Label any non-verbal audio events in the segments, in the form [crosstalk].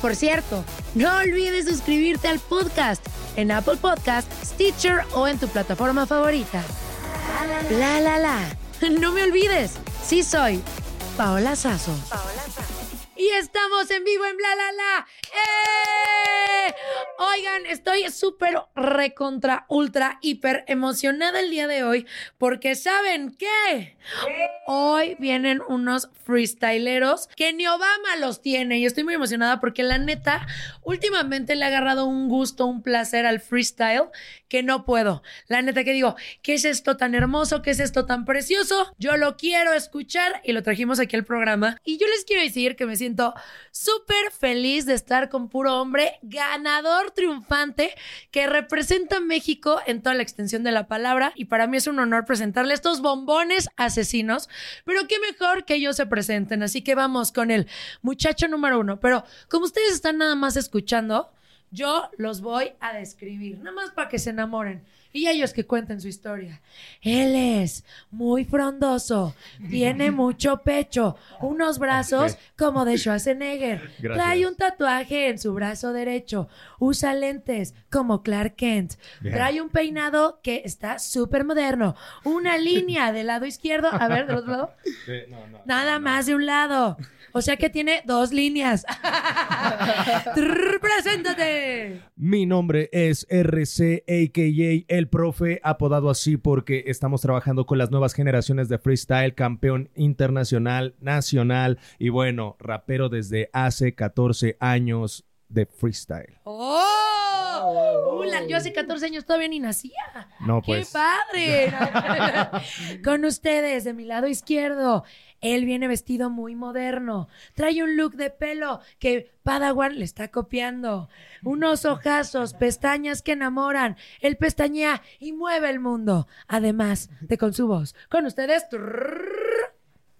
Por cierto, no olvides suscribirte al podcast en Apple Podcast, Stitcher o en tu plataforma favorita. La la la. [laughs] No me olvides, sí soy Paola Sazo. Y estamos en vivo en Bla La La. ¡Eh! Oigan, estoy súper recontra, ultra, hiper emocionada el día de hoy porque ¿saben qué? Hoy vienen unos freestyleros que ni Obama los tiene y estoy muy emocionada porque la neta, últimamente le ha agarrado un gusto, un placer al freestyle que no puedo. La neta que digo, ¿qué es esto tan hermoso? ¿Qué es esto tan precioso? Yo lo quiero escuchar y lo trajimos aquí al programa. Y yo les quiero decir que me siento súper feliz de estar con puro hombre, ganador triunfante, que representa a México en toda la extensión de la palabra. Y para mí es un honor presentarle estos bombones asesinos. Pero qué mejor que ellos se presenten. Así que vamos con el muchacho número uno. Pero como ustedes están nada más escuchando, yo los voy a describir, nada más para que se enamoren. Y ellos que cuenten su historia. Él es muy frondoso, tiene [laughs] mucho pecho, unos brazos como de Schwarzenegger. [laughs] Trae un tatuaje en su brazo derecho, usa lentes como Clark Kent. Trae un peinado que está súper moderno, una [laughs] línea del lado izquierdo, a ver, del otro lado. Nada más de un lado. O sea que tiene dos líneas. Preséntate. Mi nombre es RC, a.k.a. El Profe, apodado así porque estamos trabajando con las nuevas generaciones de freestyle, campeón internacional, nacional y bueno, rapero desde hace 14 años de freestyle. ¡Oh! Hola, yo hace 14 años todavía ni nacía. No, ¡Qué pues. padre! [laughs] Con ustedes, de mi lado izquierdo, él viene vestido muy moderno. Trae un look de pelo que Padawan le está copiando. Unos ojazos, pestañas que enamoran. Él pestañea y mueve el mundo. Además de con su voz. Con ustedes. trrr,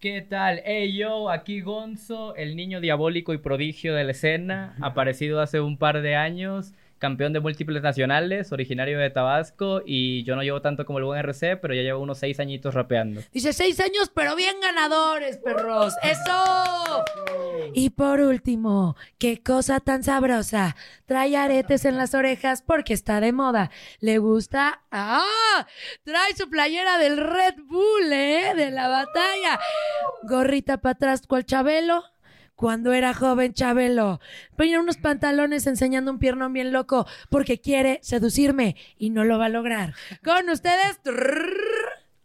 ¿Qué tal? Hey yo, aquí Gonzo, el niño diabólico y prodigio de la escena, aparecido hace un par de años, campeón de múltiples nacionales, originario de Tabasco y yo no llevo tanto como el buen RC, pero ya llevo unos seis añitos rapeando. Dice seis años, pero bien ganadores, perros. ¡Eso! Y por último, qué cosa tan sabrosa. Trae aretes en las orejas porque está de moda. Le gusta. ¡Ah! Trae su playera del Red Bull, ¿eh? De la batalla. Gorrita para atrás, cual Chabelo. Cuando era joven Chabelo, peina unos pantalones enseñando un piernón bien loco porque quiere seducirme y no lo va a lograr. Con ustedes,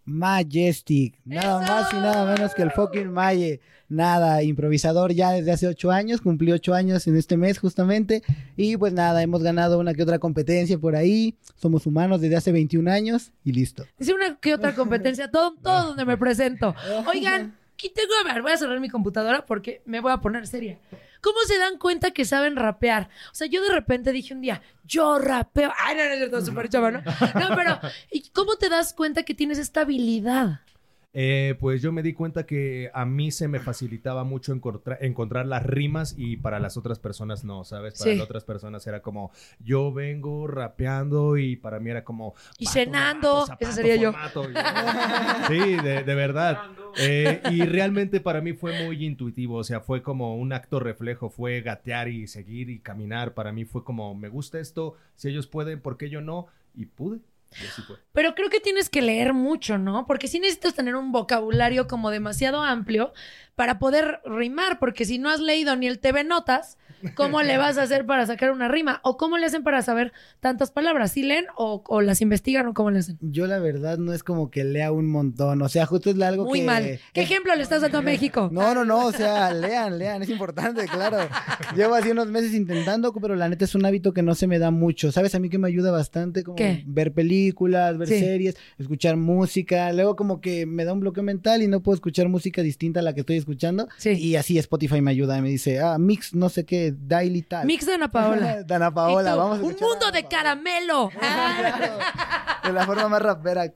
Majestic. Nada más y nada menos que el fucking Maye. Nada, improvisador ya desde hace ocho años, cumplí ocho años en este mes justamente. Y pues nada, hemos ganado una que otra competencia por ahí. Somos humanos desde hace 21 años y listo. Dice una que otra competencia, todo, todo donde me presento. [laughs] Oigan, aquí tengo, a ver, voy a cerrar mi computadora porque me voy a poner seria. ¿Cómo se dan cuenta que saben rapear? O sea, yo de repente dije un día, yo rapeo. Ay, no, no es cierto, súper chava, ¿no? No, pero ¿y cómo te das cuenta que tienes esta habilidad? Eh, pues yo me di cuenta que a mí se me facilitaba mucho encontra- encontrar las rimas y para las otras personas no, ¿sabes? Para Sí. las otras personas era como, yo vengo rapeando y para mí era como... Y cenando, zapato, sería yo. formato. Sí, de, de verdad. Eh, y realmente para mí fue muy intuitivo, o sea, fue como un acto reflejo, fue gatear y seguir y caminar. Para mí fue como, me gusta esto, si ellos pueden, ¿por qué yo no? Y pude. Pero creo que tienes que leer mucho, ¿no? Porque sí necesitas tener un vocabulario como demasiado amplio para poder rimar, porque si no has leído ni el TV Notas, ¿cómo le vas a hacer para sacar una rima? ¿O cómo le hacen para saber tantas palabras? ¿Sí leen o, o las investigan o cómo le hacen? Yo la verdad no es como que lea un montón, o sea, justo es algo Muy que... mal. ¿Qué ejemplo le estás dando a México? No, no, no, o sea, lean, lean, es importante, claro. Llevo así unos meses intentando, pero la neta es un hábito que no se me da mucho. ¿Sabes? A mí que me ayuda bastante como ¿Qué? ver películas, ver Sí. series, escuchar música. Luego como que me da un bloqueo mental y no puedo escuchar música distinta a la que estoy escuchando. Sí. Y así Spotify me ayuda, me dice, ah, mix no sé qué, daily tal. Mix de Ana Paola. [laughs] Dana Y Paola, tú, vamos a un a mundo Dana de Paola. caramelo. [laughs] Ah. De la forma más rapera.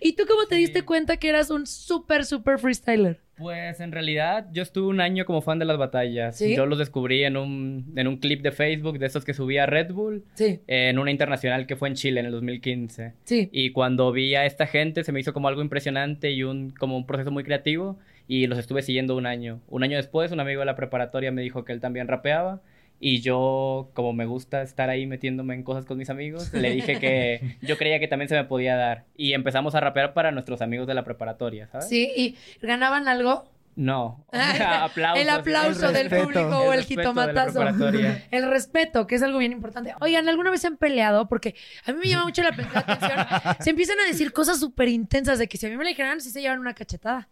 ¿Y tú cómo te diste cuenta que eras un súper, súper freestyler? Pues en realidad yo estuve un año como fan de las batallas. ¿Sí? Yo los descubrí en un, en un clip de Facebook de esos que subía Red Bull Sí, en una internacional que fue en Chile en el 2015. sí. Y cuando vi a esta gente se me hizo como algo impresionante y un, como un proceso muy creativo y los estuve siguiendo un año. Un año después un amigo de la preparatoria me dijo que él también rapeaba y yo como me gusta estar ahí metiéndome en cosas con mis amigos, le dije que [laughs] yo creía que también se me podía dar y empezamos a rapear para nuestros amigos de la preparatoria, ¿sabes? Sí, y ganaban algo. No, [laughs] aplausos. el aplauso el del respeto. público o el, la jitomatazo. [laughs] El respeto, que es algo bien importante. Oigan, ¿alguna vez se han peleado? Porque a mí me llama mucho la, la atención. [laughs] Se empiezan a decir cosas súper intensas de que si a mí me la dijeran, sí se llevan una cachetada.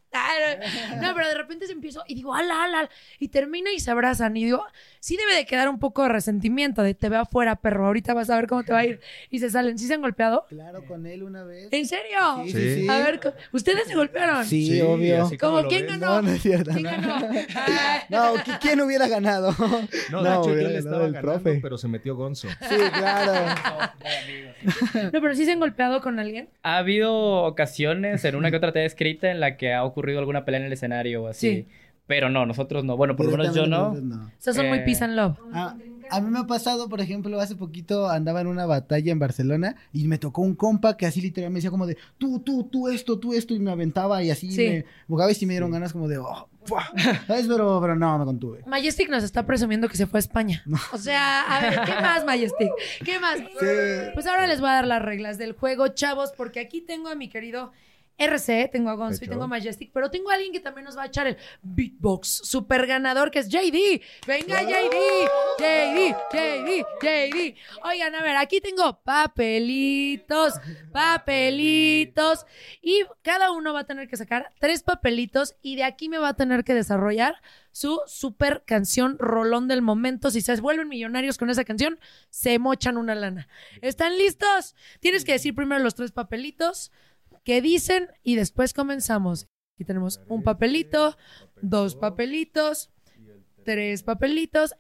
No, pero de repente se empiezo y digo, ala, ala, ala", y termina y se abrazan. Y digo, sí debe de quedar un poco de resentimiento de te veo afuera, perro, ahorita vas a ver cómo te va a ir. Y se salen. ¿Sí se han golpeado? Claro, con él una vez. ¿En serio? Sí, sí, sí. A ver, ¿ustedes se golpearon? Sí, Sí, obvio. como ¿Quién ganó? No, no es cierto. ¿Quién no. ganó? [laughs] No, ¿qui- ¿quién hubiera ganado? No, de hecho yo le ganado estaba el ganando, profe. pero se metió Gonzo. Sí, claro. [laughs] No, pero sí se han golpeado con alguien. Ha habido ocasiones en una que otra te escrita en la que ha ocurrido alguna pelea en el escenario o así. Sí. Pero no, nosotros no. Bueno, por lo menos yo no. Nosotros O sea, son muy Eh, peace and love. Ah, a mí me ha pasado, por ejemplo, hace poquito andaba en una batalla en Barcelona y me tocó un compa que así literal me decía como de tú, tú, tú esto, tú esto y me aventaba y así Sí. me jugaba y sí me dieron ganas como de, oh. [laughs] ¿sabes? Pero, pero no, me contuve. Majestic nos está presumiendo que se fue a España. O sea, a ver, ¿qué más, Majestic? ¿Qué más? Pues ahora les voy a dar las reglas del juego, chavos, porque aquí tengo a mi querido RC, tengo a Gonzo y tengo a Majestic, pero tengo a alguien que también nos va a echar el beatbox super ganador, que es JD. Venga, JD, JD, JD, JD. Oigan, a ver, aquí tengo papelitos, papelitos, y cada uno va a tener que sacar tres papelitos y de aquí me va a tener que desarrollar su super canción rolón del momento. Si se vuelven millonarios con esa canción, se mochan una lana. ¿Están listos? Tienes que decir primero los tres papelitos que dicen y después comenzamos. Aquí tenemos un papelito, dos papelitos, tres papelitos,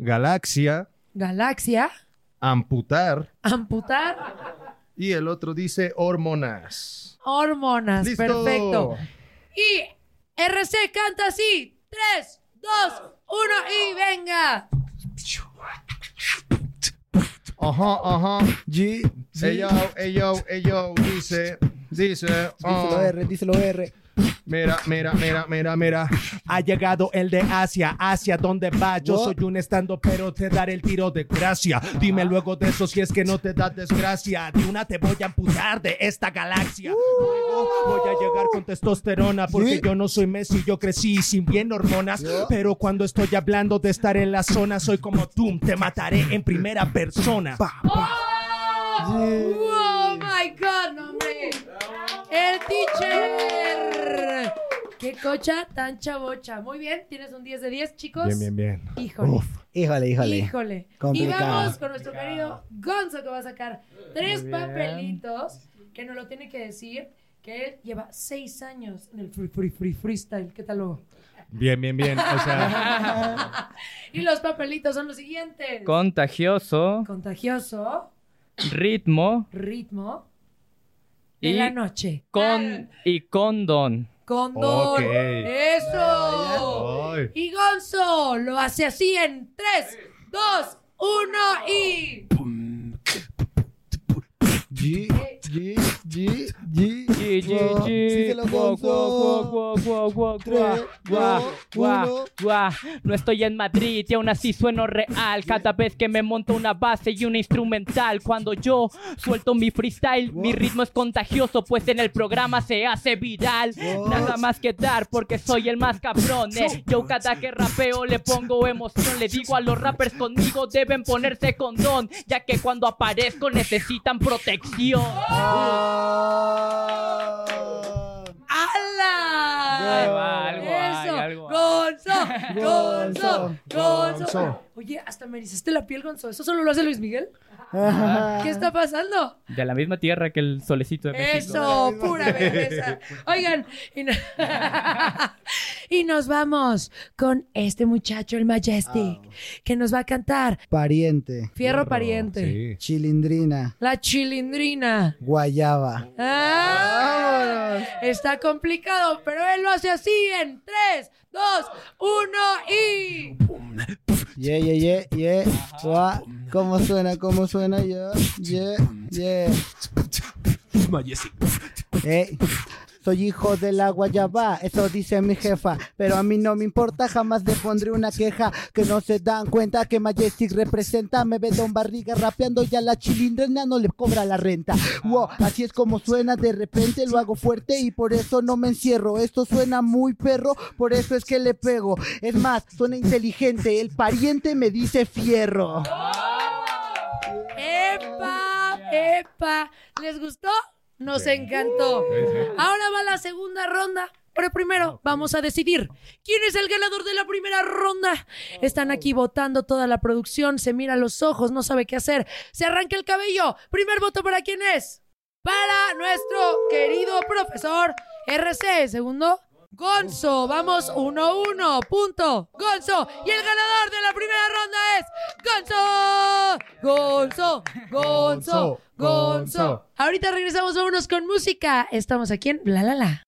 Galaxia, galaxia, amputar amputar, y el otro dice hormonas. hormonas. ¡Listo! Perfecto. Y RC canta así. Tres, dos, uno y venga. Ajá, ajá. G, G. Yo, dice, dice, Díselo ah. R, díselo R. Mira, mira, mira, mira, mira. Ha llegado el de Asia, Asia, ¿dónde va? Yo What? soy un estando, pero te daré el tiro de gracia. Dime luego de eso si es que no te da desgracia. De una te voy a amputar de esta galaxia. Luego voy a llegar con testosterona, porque ¿Sí? yo no soy Messi, yo crecí sin bien hormonas. Pero cuando estoy hablando de estar en la zona, soy como tú, te mataré en primera persona. ¡Oh my God, El Qué cocha tan chabocha. Muy bien, tienes un 10 de 10, chicos. Bien, bien, bien. Híjole. Uf, híjole, híjole. Híjole. Y Complicado. vamos con nuestro querido Gonzo que va a sacar tres papelitos que nos lo tiene que decir que él lleva seis años en el free, free, free, freestyle. ¿Qué tal luego? Bien, bien, bien. O sea, [laughs] Y los papelitos son los siguientes. Contagioso, Contagioso, ritmo ritmo y la noche. con y condón. Condón. Ok. Eso. Ay. Y Gonzo lo hace así en 3, 2, 1 y... G, G, G, G. G, G, G. No estoy en Madrid y aún así sueno real cada vez que me monto una base y una instrumental. Cuando yo suelto mi freestyle, mi ritmo es contagioso, pues en el programa se hace viral. Nada más que dar porque soy el más cabrón. eh. Yo cada que rapeo le pongo emoción. Le digo a los rappers conmigo deben ponerse condón, ya que cuando aparezco necesitan protección. Ahí va, algo Eso. algo hay. [laughs] Gonzo, Gonzo, Gonzo. Gonzo. Oye, hasta me erizaste la piel, Gonzo. ¿Eso solo lo hace Luis Miguel? [laughs] ¿Qué está pasando? De la misma tierra que el solecito de México. Eso, pura belleza. Oigan, y, no- [laughs] y nos vamos con este muchacho, el Majestic, que nos va a cantar Pariente, Fierro Pariente, Sí. chilindrina, La Chilindrina. guayaba. Ah, está complicado, pero él lo hace así en 3, 2, 1 y... Yeah, yeah, yeah, yeah. ¿Cómo suena? ¿Cómo suena? Yeah, yeah, yeah. Ey, soy hijo de la guayaba, eso dice mi jefa, pero a mí no me importa, jamás le pondré una queja, que no se dan cuenta que Majestic representa, me ve Don Barriga rapeando y a la chilindrina no le cobra la renta. Wow, así es como suena, de repente lo hago fuerte y por eso no me encierro, esto suena muy perro, por eso es que le pego, es más, suena inteligente, el pariente me dice fierro. ¡Epa! ¡Epa! ¿Les gustó? Nos encantó. Ahora va la segunda ronda. Pero primero vamos a decidir quién es el ganador de la primera ronda. Están aquí votando toda la producción, se mira a los ojos, no sabe qué hacer. Se arranca el cabello. Primer voto para quién es? Para nuestro querido profesor RC. Segundo, Gonzo. Vamos 1-1. Punto. Gonzo. Y el ganador de la primera ronda es Gonzo. Gonzo. Gonzo. Gonzo. Ahorita regresamos a unos con música. Estamos aquí en La La La.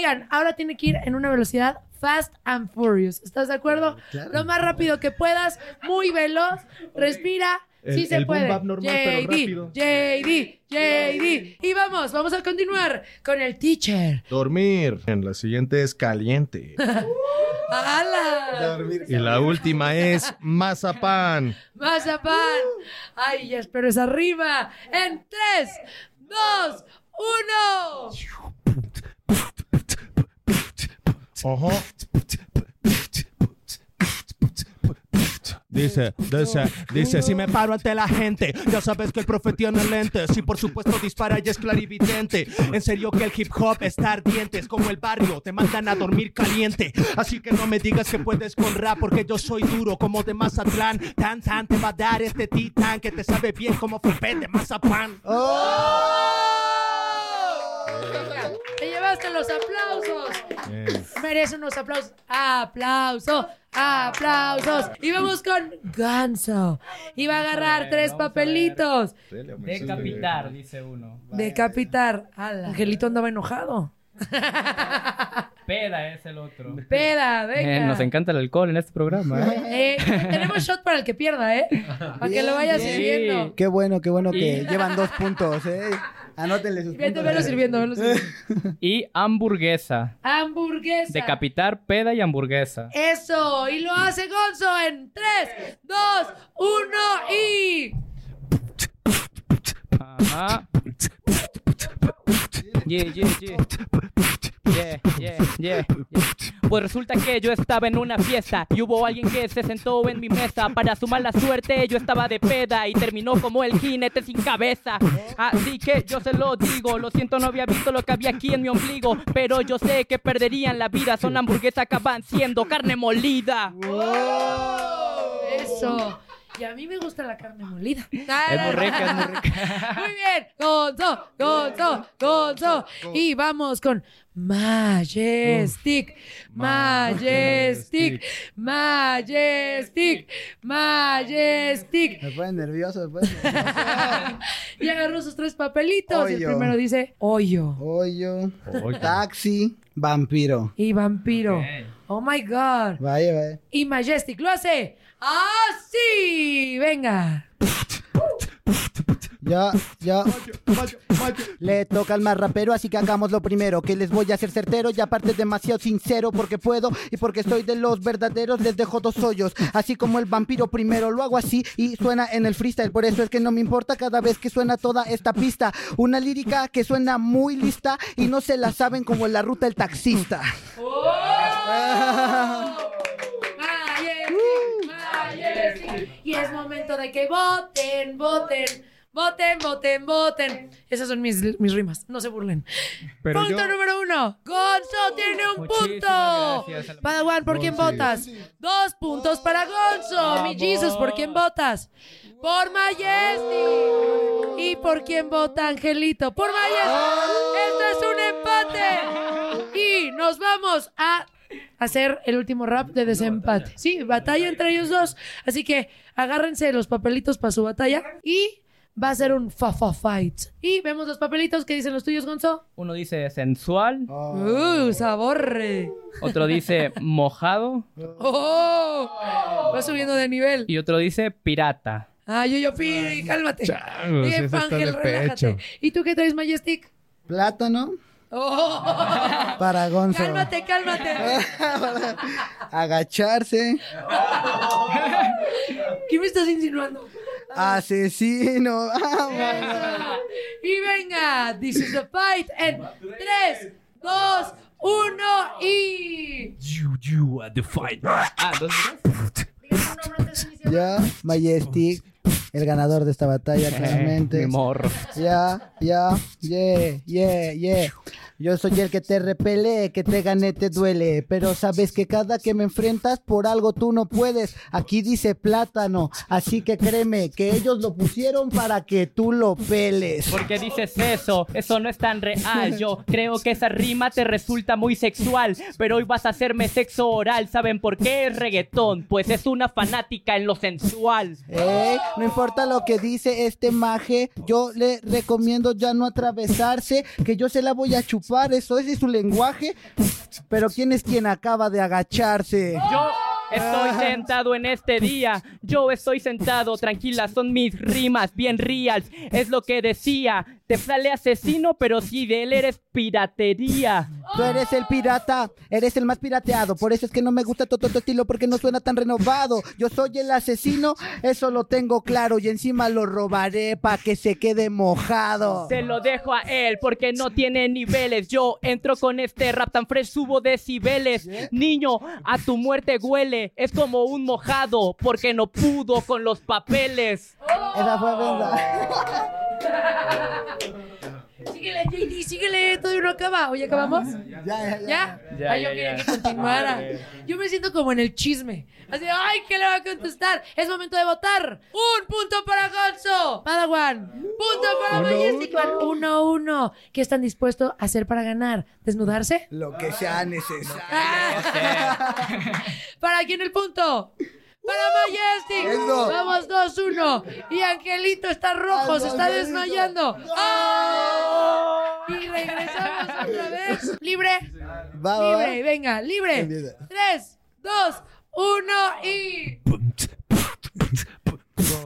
Oigan, ahora tiene que ir en una velocidad fast and furious. ¿Estás de acuerdo? Lo más rápido que puedas, muy veloz. Respira. El- sí se el puede. bap normal, pero rápido. JD, JD. Y vamos, vamos a continuar con el teacher. Dormir. En la siguiente es caliente. [laughs] ¡Hala! Y la última es mazapán. Mazapán. Ay, ya espero esa rima. En 3, 2, 1. Ojo. Dice, dice, dice, si me paro ante la gente, ya sabes que el profe tiene lentes y por supuesto dispara y es clarividente. En serio que el hip hop está ardiente, es como el barrio, te mandan a dormir caliente. Así que no me digas que puedes con rap porque yo soy duro como de Mazatlán. Tan tan te va a dar este titán que te sabe bien como frappé de mazapán. Te llevaste los aplausos. Merece unos aplausos. Aplauso, aplausos. Y vamos con Ganso. Y va a agarrar tres papelitos. Decapitar, dice uno. Decapitar. Ala. Angelito andaba enojado. [laughs] Peda es el otro. Peda, venga. Eh, nos encanta el alcohol en este programa. ¿eh? [laughs] Eh, tenemos shot para el que pierda, ¿eh? Para que lo vaya Bien, sirviendo. Qué bueno, qué bueno que llevan dos puntos, ¿eh? Anótenle sus puntos. velo sirviendo, velo sirviendo. [laughs] Y hamburguesa. Hamburguesa. Decapitar, peda y hamburguesa. Eso, y lo hace Gonzo en 3, 2, 1 y... Ajá. Pues resulta que yo estaba en una fiesta y hubo alguien que se sentó en mi mesa. Para su mala suerte, yo estaba de peda y terminó como el jinete sin cabeza. Así que yo se lo digo, lo siento, no había visto lo que había aquí en mi ombligo. Pero yo sé que perderían la vida. Son hamburguesas acaban siendo carne molida. Eso. Y a mí me gusta la carne molida. Es muy rica, es muy rica. [laughs] Muy bien. Gonzo, Gonzo, Gonzo. Y vamos con Majestic, Majestic, Majestic, Majestic. Me ponen nervioso, nervioso. [laughs] Y agarró sus tres papelitos. Y el primero dice hoyo Hoyo, taxi, vampiro. y vampiro. Oh my God. Vaya, vaya. Y Majestic lo hace así. Venga. Ya, ya. Le toca al más rapero, así que hagamos lo primero. Que les voy a hacer certero y aparte demasiado sincero porque puedo y porque soy de los verdaderos. Les dejo dos hoyos, así como el vampiro primero. Lo hago así y suena en el freestyle. Por eso es que no me importa cada vez que suena toda esta pista. Una lírica que suena muy lista y no se la saben como en la ruta el taxista. Majestic, Majestic. Y es momento de que voten, voten, voten, voten, voten. Esas son mis, mis rimas, no se burlen. Pero punto yo- número uno. Gonzo tiene un Muchísimas punto. Padawan, ¿por quién votas? Dos puntos para Gonzo. Mi Jesus, ¿por quién votas? Por Majestic. ¿Y por quién vota Angelito? Por Majestic. Esto es un empate. Y nos vamos a hacer el último rap de desempate. Sí, batalla entre ellos dos. Así que agárrense los papelitos para su batalla y va a ser un fa fa fight. Y vemos los papelitos que dicen los tuyos, Gonzo. Uno dice sensual, Uh, sabor. otro dice mojado [laughs] Oh, va subiendo de nivel. y otro dice pirata. Ah, yo, yo, Piri, cálmate. Changos, Bien, está Ángel, de relájate. pecho. ¿Y tú qué traes, Majestic? Plátano Oh, para Gonzo. cálmate, cálmate. [laughs] Agacharse. ¿Qué me estás insinuando? Asesino. Vámonos. Y venga, this is the fight en 3, 2, 1 y... You, you are the fight. Ah, dos iniciar. Ya, Majestic, el ganador de esta batalla, [laughs] claramente. Mi morro. Ya, ya, yeah, yeah, yeah. Yo soy el que te repele, que te gane te duele, pero sabes que cada que me enfrentas por algo tú no puedes. Aquí dice plátano, así que créeme que ellos lo pusieron para que tú lo peles. ¿Por qué dices eso? Eso no es tan real. Yo creo que esa rima te resulta muy sexual. Pero hoy vas a hacerme sexo oral. ¿Saben por qué es reggaetón? Pues es una fanática en lo sensual. Ey, no importa lo que dice este maje, yo le recomiendo ya no atravesarse, que yo se la voy a chupar, eso ese es su lenguaje. Pero ¿quién es quien acaba de agacharse? Estoy sentado en este día. Yo estoy sentado, tranquila, son mis rimas bien reals. Es lo que decía. Te sale asesino, pero si de él eres piratería. Tú eres el pirata, eres el más pirateado. Por eso es que no me gusta todo tu estilo porque no suena tan renovado. Yo soy el asesino, eso lo tengo claro. Y encima lo robaré para que se quede mojado. Se lo dejo a él porque no tiene niveles. Yo entro con este rap tan fresh, subo decibeles. Niño, a tu muerte huele. Es como un mojado porque no pudo con los papeles. Esa fue verdad. [laughs] Síguele, JD, síguele, todavía no acaba. Oye, ¿acabamos? Ya, ya, ya. ¿Ya? Ya, Ay, yo ya, quería ya. que continuara. Yo me siento como en el chisme. Así, ay, ¿qué le va a contestar? Es momento de votar. Un punto para Gonzo. Padawan. Punto para Majestic Man. Uno, uno. ¿Qué están dispuestos a hacer para ganar? ¿Desnudarse? Lo que sea necesario. [laughs] ¿Para quién el punto? Para Majestic. Eso. Vamos, dos, uno. Y Angelito está rojo, se está Angelito. desmayando. ¡Ah! Y regresamos otra vez. Libre. Va, va, va. Libre, venga, libre. Empieza. Tres, dos, uno y.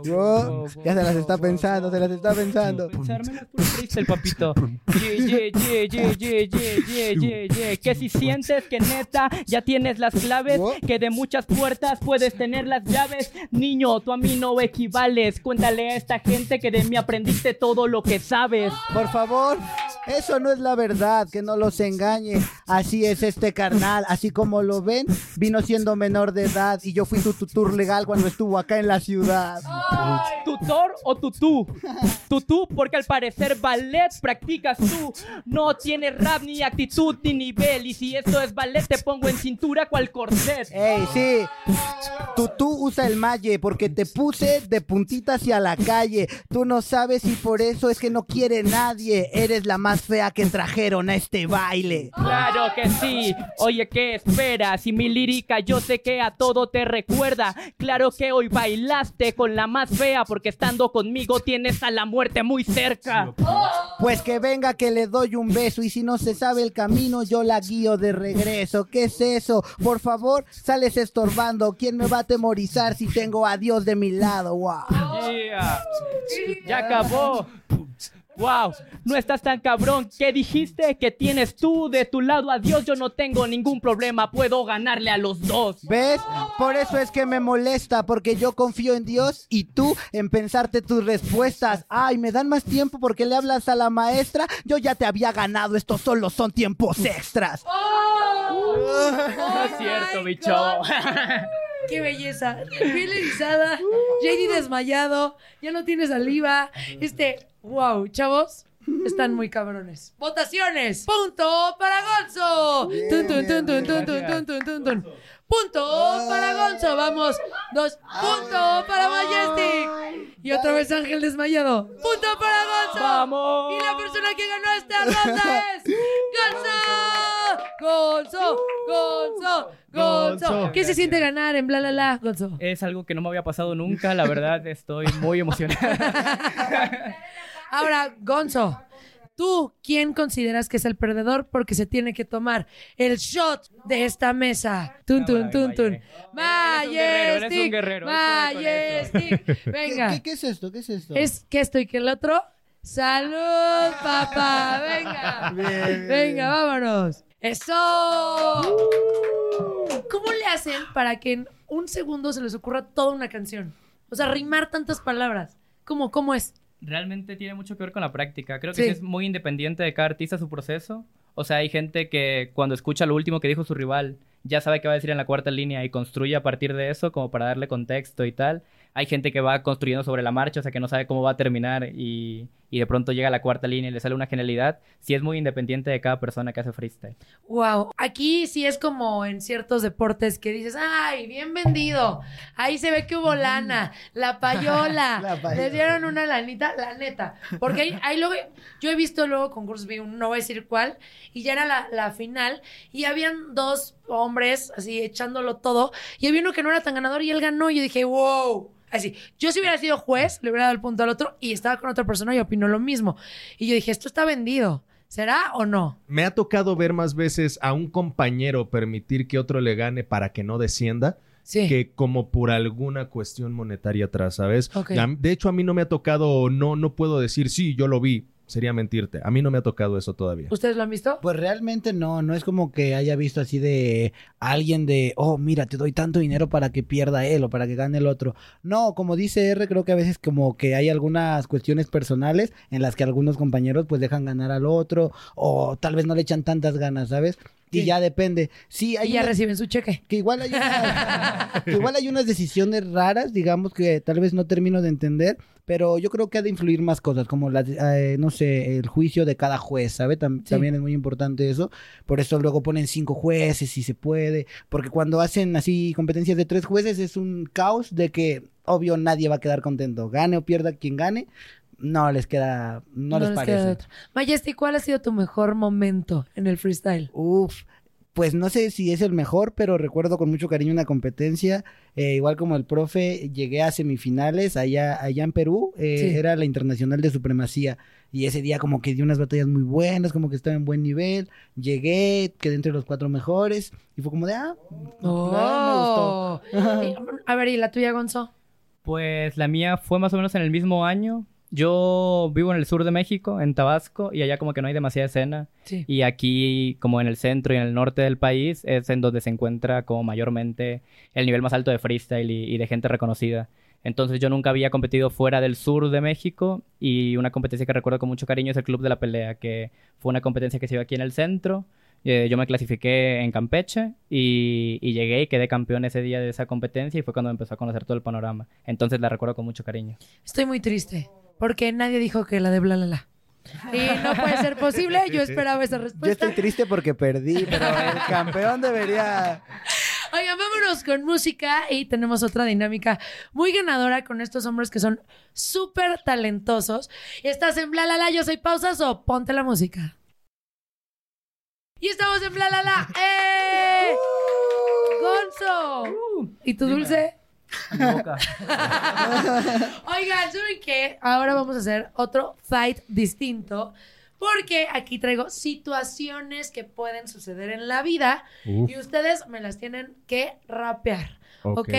Ya se las está pensando, se las está pensando. Pensármelo por papito. Yeah, yeah, yeah, yeah, yeah, yeah, yeah, Que si sientes que neta ya tienes las claves, que de muchas puertas puedes tener las llaves. Niño, tú a mí no equivales. Cuéntale a esta gente que de mí aprendiste todo lo que sabes. Por favor eso no es la verdad, que no los engañe. Así es este carnal, así como lo ven, vino siendo menor de edad y yo fui su tutor legal cuando estuvo acá en la ciudad. ¿Tutor o tutú? Tutú porque al parecer ballet practicas tú. No tienes rap ni actitud ni nivel. Y si esto es ballet te pongo en cintura cual corset. Ey, sí, tú, tú usa el malle porque te puse de puntita hacia la calle. Tú no sabes y por eso es que no quiere nadie. Eres la más fea que trajeron a este baile. Claro que sí. Oye, ¿qué esperas? Si mi lírica yo sé que a todo te recuerda. Claro que hoy bailaste con la más fea porque estando conmigo tienes a la muerte muy cerca. Pues que venga que le doy un beso y si no se sabe el camino yo la guío de regreso. ¿Qué es eso? Por favor, sales estorbando. ¿Quién me va a atemorizar si tengo a Dios de mi lado? Wow. Yeah. Ya acabó. Wow, no estás tan cabrón. ¿Qué dijiste que tienes tú de tu lado a Dios? Yo no tengo ningún problema, puedo ganarle a los dos. ¿Ves? Por eso es que me molesta, porque yo confío en Dios y tú en pensarte tus respuestas. Ay, me dan más tiempo porque le hablas a la maestra. Yo ya te había ganado, estos solo son tiempos extras. [laughs] No es cierto, bicho. [laughs] ¡Qué belleza! Piel erizada, JD desmayado, ya no tiene saliva. Este, wow, chavos, están muy cabrones. ¡Votaciones! ¡Punto para Gonzo! Tun, tun, tun, tun, tun, tun, tun, tun, tun, tun. ¡Punto para Gonzo! ¡Vamos! ¡Dos! ¡Punto para Majestic! Y otra vez Ángel desmayado. ¡Punto para Gonzo! ¡Vamos! Y la persona que ganó esta ronda es Gonzo. Gonzo, Gonzo, Gonzo. Gonzo. ¿Qué se siente ganar en bla bla bla, Gonzo? Es algo que no me había pasado nunca, la verdad [laughs] estoy muy emocionado. [laughs] Ahora, Gonzo, ¿tú quién consideras que es el perdedor? Porque se tiene que tomar el shot de esta mesa. Tun, tun, tun, tun. Eres un guerrero, eres un guerrero, Majestic. Majestic. [laughs] ¿Qué, Venga, qué- qué es esto? ¿Qué es esto? es que esto y que el otro. ¡Salud, papá! Venga. Bien, Venga, vámonos. ¡Eso! ¿Cómo le hacen para que en un segundo se les ocurra toda una canción? O sea, rimar tantas palabras. ¿Cómo, cómo es? Realmente tiene mucho que ver con la práctica. Creo que Sí. sí es muy independiente de cada artista su proceso. O sea, hay gente que cuando escucha lo último que dijo su rival, ya sabe qué va a decir en la cuarta línea y construye a partir de eso como para darle contexto y tal. Hay gente que va construyendo sobre la marcha, o sea, que no sabe cómo va a terminar y, y de pronto llega a la cuarta línea y le sale una genialidad. Sí es muy independiente de cada persona que hace freestyle. Wow, aquí sí es como en ciertos deportes que dices, ay, bien vendido. Ahí se ve que hubo lana, la payola, [laughs] La payola. les dieron una lanita, la neta. Porque ahí, ahí luego, yo he visto luego concursos, vi un- no voy a decir cuál, y ya era la, la final, y habían dos hombres así echándolo todo, y había uno que no era tan ganador y él ganó, y yo dije, wow. Así, yo si hubiera sido juez, le hubiera dado el punto al otro y estaba con otra persona y opinó lo mismo. Y yo dije, esto está vendido. ¿Será o no? Me ha tocado ver más veces a un compañero permitir que otro le gane para que no descienda Sí. que como por alguna cuestión monetaria atrás, ¿sabes? De hecho, a mí no me ha tocado, no, no puedo decir, sí, yo lo vi. Sería mentirte. A mí no me ha tocado eso todavía. ¿Ustedes lo han visto? Pues realmente no, no es como que haya visto así de alguien de, oh, mira, te doy tanto dinero para que pierda él o para que gane el otro. No, como dice R, creo que a veces como que hay algunas cuestiones personales en las que algunos compañeros pues dejan ganar al otro o tal vez no le echan tantas ganas, ¿sabes? Y Sí. ya depende. Sí, hay Y ya una- reciben su cheque. que igual hay [laughs] que igual hay unas decisiones raras, digamos que tal vez no termino de entender, pero yo creo que ha de influir más cosas, como las, eh, no sé, el juicio de cada juez, ¿sabe? Tam- Sí. También es muy importante eso. Por eso luego ponen cinco jueces si se puede, porque cuando hacen así competencias de tres jueces es un caos de que obvio nadie va a quedar contento, gane o pierda quien gane. No les queda, no, les, parece. Majesty, ¿cuál ha sido tu mejor momento en el freestyle? Uf, pues no sé si es el mejor, pero recuerdo con mucho cariño una competencia, eh, igual como el profe, llegué a semifinales allá, allá en Perú, eh, Sí. era la Internacional de Supremacía, y ese día como que di unas batallas muy buenas, como que estaba en buen nivel, llegué, quedé entre los cuatro mejores, y fue como de, ah, Oh. me gustó. [laughs] Y, A ver, ¿y la tuya, Gonzo? Pues la mía fue más o menos en el mismo año. Yo vivo en el sur de México, en Tabasco, y allá como que no hay demasiada escena. Sí. Y aquí, como en el centro y en el norte del país, es en donde se encuentra como mayormente el nivel más alto de freestyle y, y de gente reconocida. Entonces yo nunca había competido fuera del sur de México y una competencia que recuerdo con mucho cariño es el Club de la Pelea, que fue una competencia que se dio aquí en el centro. Eh, yo me clasifiqué en Campeche y, y llegué y quedé campeón ese día de esa competencia y fue cuando me empezó a conocer todo el panorama. Entonces la recuerdo con mucho cariño. Estoy muy triste porque nadie dijo que la de bla, la, la. Y no puede ser posible. Yo esperaba esa Yo respuesta. estoy triste porque perdí, pero el campeón debería... Oigan, vámonos con música y tenemos otra dinámica muy ganadora con estos hombres que son súper talentosos. Estás en Bla La La, yo soy Pausas o ponte la música. Y estamos en Bla La La. ¡Eh! ¡Gonzo! ¿Y tu dulce? Mi boca. Oigan, ¿saben qué? Ahora vamos a hacer otro fight distinto. Porque aquí traigo situaciones que pueden suceder en la vida Uf. y ustedes me las tienen que rapear. ¿Ok? Ok.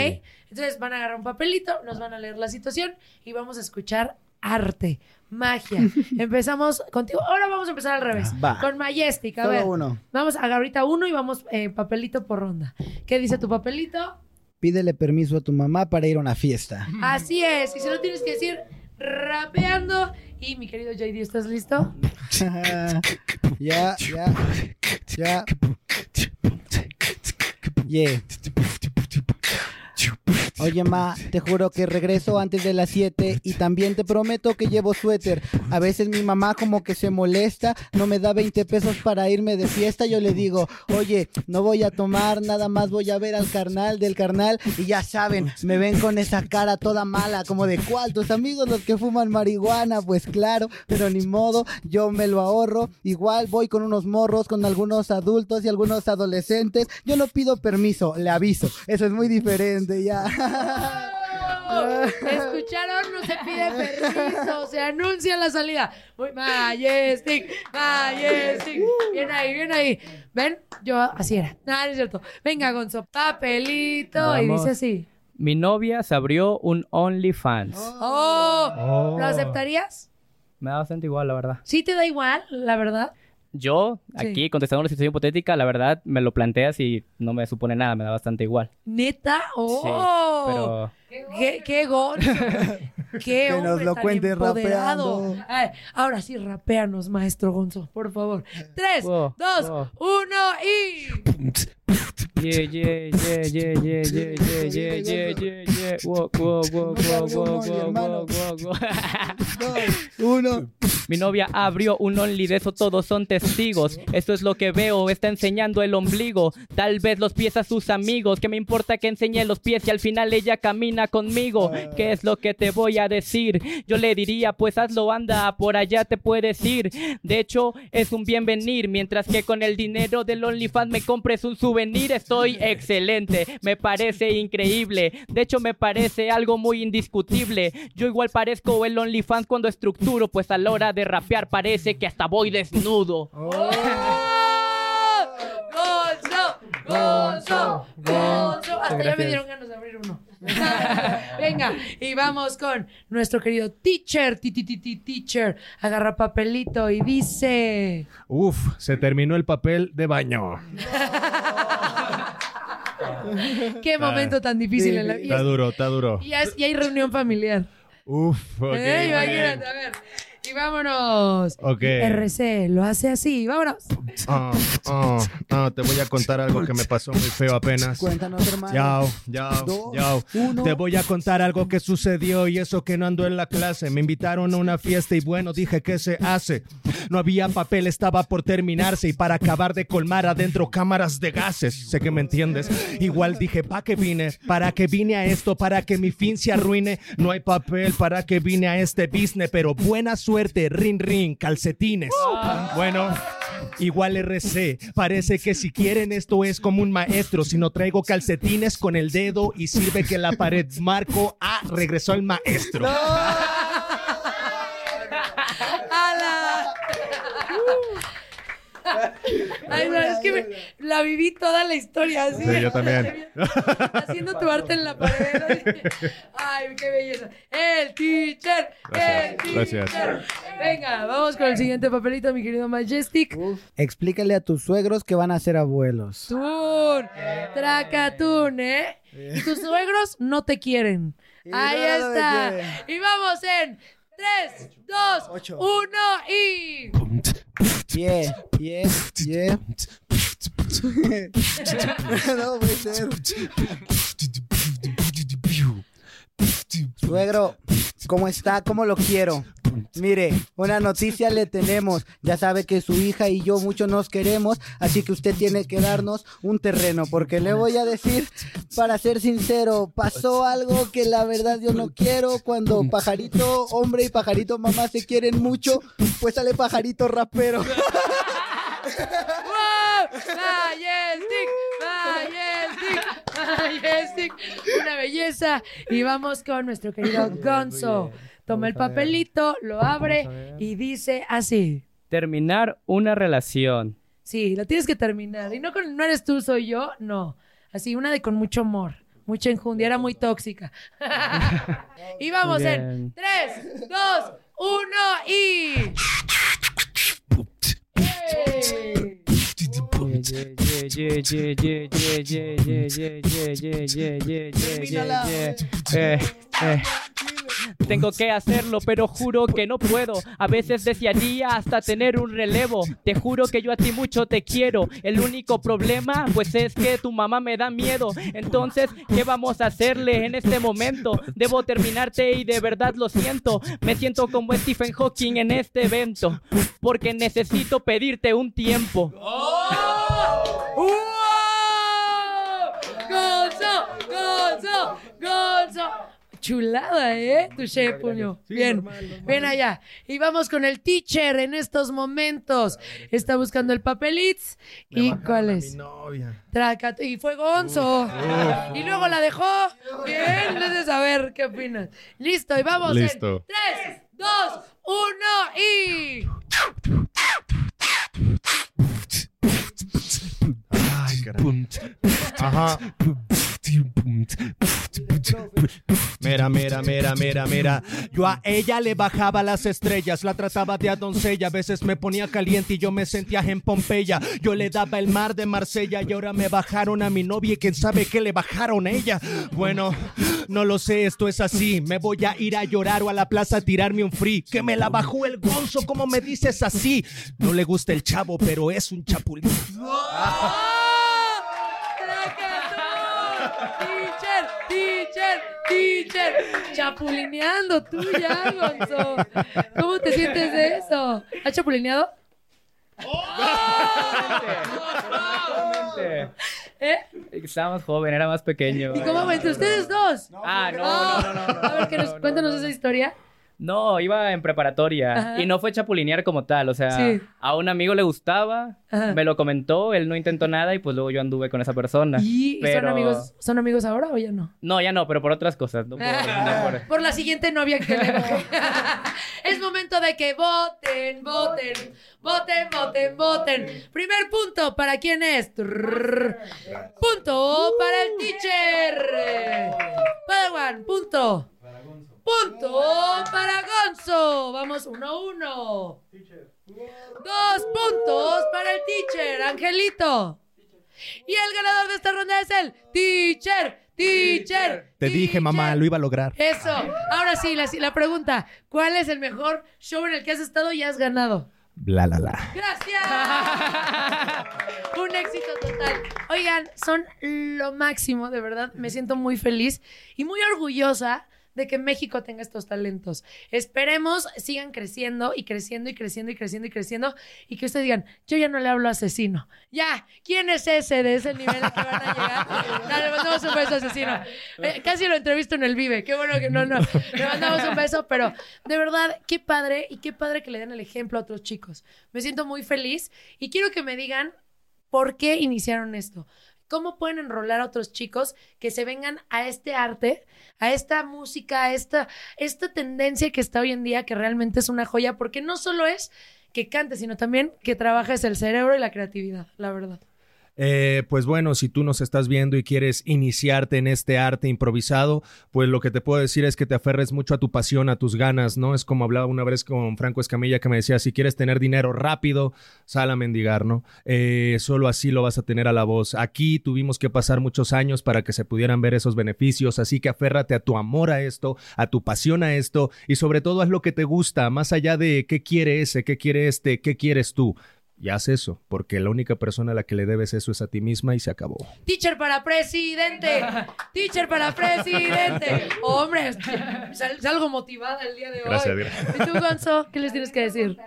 Entonces van a agarrar un papelito, nos van a leer la situación y vamos a escuchar arte, magia. [laughs] Empezamos contigo. Ahora vamos a empezar al revés. Va. Con Majestic. A ver. uno. Vamos a ahorita uno y vamos eh, papelito por ronda. ¿Qué dice tu papelito? Pídele permiso a tu mamá para ir a una fiesta. Así es. Y se lo tienes que decir rapeando. Y mi querido JD, ¿estás listo? [laughs] ya, ya, ya. [laughs] Yeah. [laughs] Oye, ma, te juro que regreso antes de las 7 y también te prometo que llevo suéter. A veces mi mamá como que se molesta, no me da 20 pesos para irme de fiesta. Yo le digo, oye, no voy a tomar, nada más voy a ver al carnal del carnal. Y ya saben, me ven con esa cara toda mala, como de cuál, tus amigos los que fuman marihuana, pues claro, pero ni modo, yo me lo ahorro. Igual voy con unos morros, con algunos adultos y algunos adolescentes. Yo no pido permiso, le aviso. Eso es muy diferente ya. [laughs] ¿Escucharon? No se pide permiso, se anuncia la salida. Muy majestic, majestic. Bien ahí, bien ahí. ¿Ven? Yo así era. Nada, no es cierto. Venga, Gonzo, papelito. Y dice así. Mi novia se abrió un OnlyFans. Oh, ¿lo aceptarías? Me da bastante igual, la verdad. Sí te da igual, la verdad. Yo, Sí. aquí, contestando una situación hipotética, la verdad, me lo planteas y no me supone nada, me da bastante igual. Neta, Sí, oh. pero ¿Qué, qué Gonzo? [laughs] Qué Que nos lo tan cuente empoderado. rapeando. Ay, ahora sí, rapeanos, maestro Gonzo, por favor. Tres, dos, uno y... Yeah, yeah, yeah, yeah, yeah, yeah, yeah, yeah, yeah, yeah, yeah. Dos, uno. [laughs] Mi novia abrió un Only, de eso todos son testigos. Esto es lo que veo, está enseñando el ombligo. Tal vez los pies a sus amigos. ¿Qué me importa que enseñe los pies y al final ella camina conmigo? ¿Qué es lo que te voy a decir? Yo le diría, pues hazlo, anda, por allá te puedes ir. De hecho, es un bienvenir. Mientras que con el dinero del OnlyFans me compres un souvenir, estoy excelente. Me parece increíble. De hecho, me parece algo muy indiscutible. Yo igual parezco el OnlyFans cuando estructuro, pues a la hora de rapear parece que hasta voy desnudo. ¡Oh! [laughs] ¡Gonzo! Gonzo, Gonzo. Hasta ya me dieron ganas de abrir uno. [laughs] Venga, y vamos con nuestro querido teacher, ti, ti, ti, ti, teacher. Agarra papelito y dice... Uf, se terminó el papel de baño. [laughs] Qué momento tan difícil en la vida. Está duro, está duro. Y, es- y hay reunión familiar. Uf, ok. Eh, imagínate, a ver. Y vámonos. Ok. RC lo hace así. Vámonos. Ah, ah, ah, te voy a contar algo que me pasó muy feo apenas. Cuéntanos, hermano. Yao, yao, Dos, yao. uno. Te voy a contar algo que sucedió y eso que no ando en la clase. Me invitaron a una fiesta y bueno, dije, ¿qué se hace? No había papel, estaba por terminarse y para acabar de colmar adentro cámaras de gases. Sé que me entiendes. Igual dije, ¿para qué vine? ¿Para qué vine a esto? ¿Para que mi fin se arruine? No hay papel, ¿para qué vine a este business? Pero buena suerte, rin rin, calcetines. Bueno. Igual RC, parece que si quieren esto es como un maestro, si no traigo calcetines con el dedo y sirve que la pared marco, ah, regresó el maestro. [laughs] Ay, no, es que me- la viví toda la historia así. Sí, yo también. [laughs] Haciendo tu arte en la pared. Ay, qué belleza. El teacher. El Gracias, teacher. Venga, vamos con el siguiente papelito, mi querido Majestic. Explícale a tus suegros que van a ser abuelos. Tun. Tracatún, ¿eh? Y tus suegros no te quieren. Ahí no está. quieren. Y vamos en 3, 2, 1 y. Yeah, yeah, yeah. no puede ser. Suegro, ¿cómo está? ¿Cómo lo quiero? Mire, una noticia le tenemos. Ya sabe que su hija y yo mucho nos queremos, así que usted tiene que darnos un terreno, porque le voy a decir, para ser sincero, pasó algo que la verdad yo no quiero. Cuando pajarito hombre y pajarito mamá se quieren mucho, pues sale pajarito rapero. [laughs] ¡Wow! Una belleza. Y vamos con nuestro querido Gonzo. Toma el papelito, lo abre y dice así. Terminar una relación. Sí, lo tienes que terminar. Y no, con, no eres tú, soy yo. No. Así, una de con mucho amor. Mucha enjundia. Era muy tóxica. [laughs] y vamos en bien. 3, 2, 1 y... [laughs] Eh, eh. Tengo que hacerlo, pero juro que no puedo. A veces desearía hasta tener un relevo. Te juro que yo a ti mucho te quiero. El único problema, pues es que tu mamá me da miedo. Entonces, ¿qué vamos a hacerle en este momento? Debo terminarte y de verdad lo siento. Me siento como Stephen Hawking en este evento. Porque necesito pedirte un tiempo. ¡Wow! ¡Gonzo! ¡Gonzo! ¡Gonzo! Chulada, ¿eh? Touché, puño. Bien, ven allá. Y vamos con el teacher en estos momentos. Está buscando el papelitz. ¿Y cuál es? novia. Traca- y fue Gonzo. Y luego la dejó. Bien, entonces a ver qué opinas. Listo, y vamos Listo. en 3, 2, 1 y. Ajá. Mira, mira, mira, mira, mira. Yo a ella le bajaba las estrellas, la trataba de a doncella. A veces me ponía caliente y yo me sentía en Pompeya. Yo le daba el mar de Marsella y ahora me bajaron a mi novia y quién sabe qué le bajaron a ella. Bueno, no lo sé, esto es así. Me voy a ir a llorar o a la plaza a tirarme un free. Que me la bajó el gonzo, como me dices así? No le gusta el chavo, pero es un chapulín. Teacher. Chapulineando tú ya, Gonzo. ¿Cómo te sientes de eso? ¿Has chapulineado? ¿Eh? Estábamos joven, era más pequeño. ¿Y cómo va entre ustedes dos? Ah, no, no, no, no, no, A ver, que nos, no, cuéntanos no, esa historia. No, iba en preparatoria Ajá. y no fue chapulinear como tal, o sea, Sí. a un amigo le gustaba, Ajá. me lo comentó, él no intentó nada y pues luego yo anduve con esa persona. ¿Y pero... son amigos son amigos ahora o ya no? No, ya no, pero por otras cosas, no por- no por- Por la siguiente novia que le [laughs] [laughs] Es momento de que voten, voten, voten, voten, voten. Primer punto, ¿para quién es? Punto para el teacher. Padawan, punto. Punto para Gonzo. Vamos uno a uno. Dos puntos para el teacher, Angelito. Y el ganador de esta ronda es el teacher, teacher. Te dije, mamá, lo iba a lograr. Eso. Ahora sí, la, la pregunta. ¿Cuál es el mejor show en el que has estado y has ganado? Bla, la, la. ¡Gracias! [laughs] Un éxito total. Oigan, son lo máximo, de verdad. Me siento muy feliz y muy orgullosa de que México tenga estos talentos. Esperemos sigan creciendo y creciendo y creciendo y creciendo y creciendo y que ustedes digan, yo ya no le hablo a asesino. Ya, ¿quién es ese de ese nivel al que van a llegar? [laughs] Ya, le mandamos un beso a asesino. Eh, casi lo entrevisto en el Vive. Qué bueno que no, no. Le mandamos un beso, pero de verdad, qué padre y qué padre que le den el ejemplo a otros chicos. Me siento muy feliz y quiero que me digan por qué iniciaron esto. ¿Cómo pueden enrolar a otros chicos que se vengan a este arte, a esta música, a esta, esta tendencia que está hoy en día, que realmente es una joya? Porque no solo es que cante, sino también que trabajes el cerebro y la creatividad, la verdad. Eh, pues bueno, si tú nos estás viendo y quieres iniciarte en este arte improvisado, pues lo que te puedo decir es que te aferres mucho a tu pasión, a tus ganas, ¿no? Es como hablaba una vez con Franco Escamilla que me decía, si quieres tener dinero rápido, sal a mendigar, ¿no? Eh, solo así lo vas a tener a la voz. Aquí tuvimos que pasar muchos años para que se pudieran ver esos beneficios, así que aférrate a tu amor a esto, a tu pasión a esto y sobre todo haz lo que te gusta, más allá de qué quiere ese, qué quiere este, qué quieres tú. Y haz eso, porque la única persona a la que le debes eso es a ti misma y se acabó. Teacher para presidente. Teacher para presidente. Hombre, sal- salgo motivada el día de hoy. Gracias, gracias. ¿Y tú, Gonzo? ¿Qué les tienes que decir?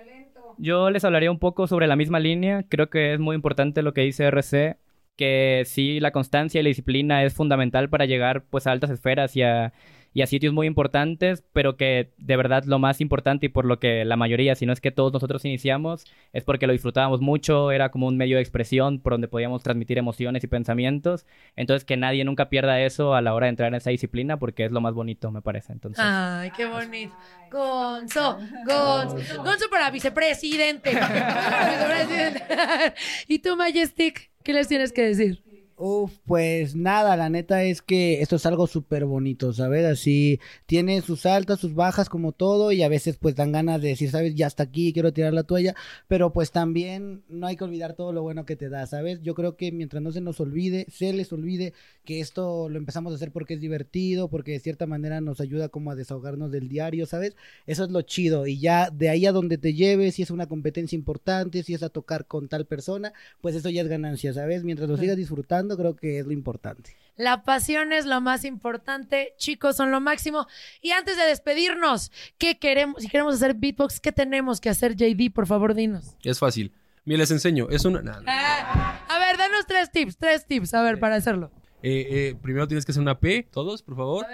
Yo les hablaría un poco sobre la misma línea. Creo que es muy importante lo que dice RC, que sí, la constancia y la disciplina es fundamental para llegar pues a altas esferas y a, y a sitios muy importantes, pero que de verdad lo más importante y por lo que la mayoría, si no es que todos nosotros iniciamos, es porque lo disfrutábamos mucho, era como un medio de expresión por donde podíamos transmitir emociones y pensamientos. Entonces que nadie nunca pierda eso a la hora de entrar en esa disciplina porque es lo más bonito, me parece. Entonces... Ay, qué bonito. Gonzo, Gonzo. Gonzo para vicepresidente. Gonzo [laughs] para vicepresidente. [laughs] ¿Y tú, Majestic? ¿Qué les tienes que decir? Uf, pues nada, la neta es que esto es algo súper bonito, ¿sabes? Así tiene sus altas, sus bajas como todo y a veces pues dan ganas de decir, ¿sabes? Ya hasta aquí, quiero tirar la toalla, pero pues también no hay que olvidar todo lo bueno que te da, ¿sabes? Yo creo que mientras no se nos olvide, se les olvide que esto lo empezamos a hacer porque es divertido, porque de cierta manera nos ayuda como a desahogarnos del diario, ¿sabes? Eso es lo chido y ya de ahí a donde te lleves, si es una competencia importante, si es a tocar con tal persona, pues eso ya es ganancia, ¿sabes? Mientras lo sigas disfrutando, creo que es lo importante. La pasión es lo más importante, chicos, son lo máximo. Y antes de despedirnos, ¿qué queremos? Si queremos hacer beatbox, ¿qué tenemos que hacer, JD? Por favor, dinos. Es fácil. Mira, les enseño. Es una. nah, nah. Ah, a ver, danos tres tips, tres tips, a ver, para hacerlo. Eh, eh, primero tienes que hacer una P. Todos, por favor.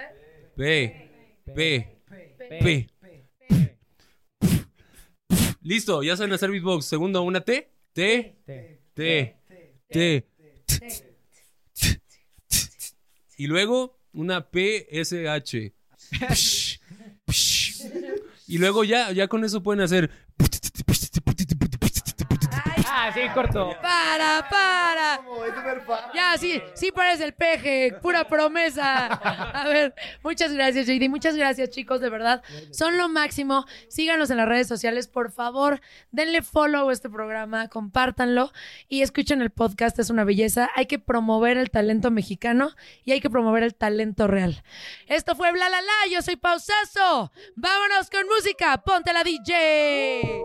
P. P. P. Listo, ya saben hacer beatbox. Segundo, una T. T. T. T. Y luego una [laughs] PSH. Y luego ya, ya con eso pueden hacer. Ah, sí, corto. Para, para. Ya, sí, sí parece el peje, pura promesa. A ver, muchas gracias, JD. Muchas gracias, chicos, de verdad. Son lo máximo. Síganos en las redes sociales, por favor. Denle follow a este programa, compártanlo y escuchen el podcast. Es una belleza. Hay que promover el talento mexicano y hay que promover el talento real. Esto fue Bla La La. Yo soy Pausazo. Vámonos con música. Ponte la DJ.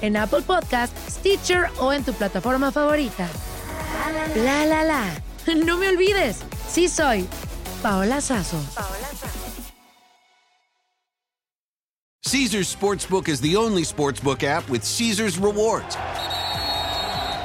en Apple Podcast, Stitcher o en tu plataforma favorita. La la la. [laughs] No me olvides, sí soy Paola Sazo. Caesar's Sportsbook is the only sportsbook app with Caesar's rewards.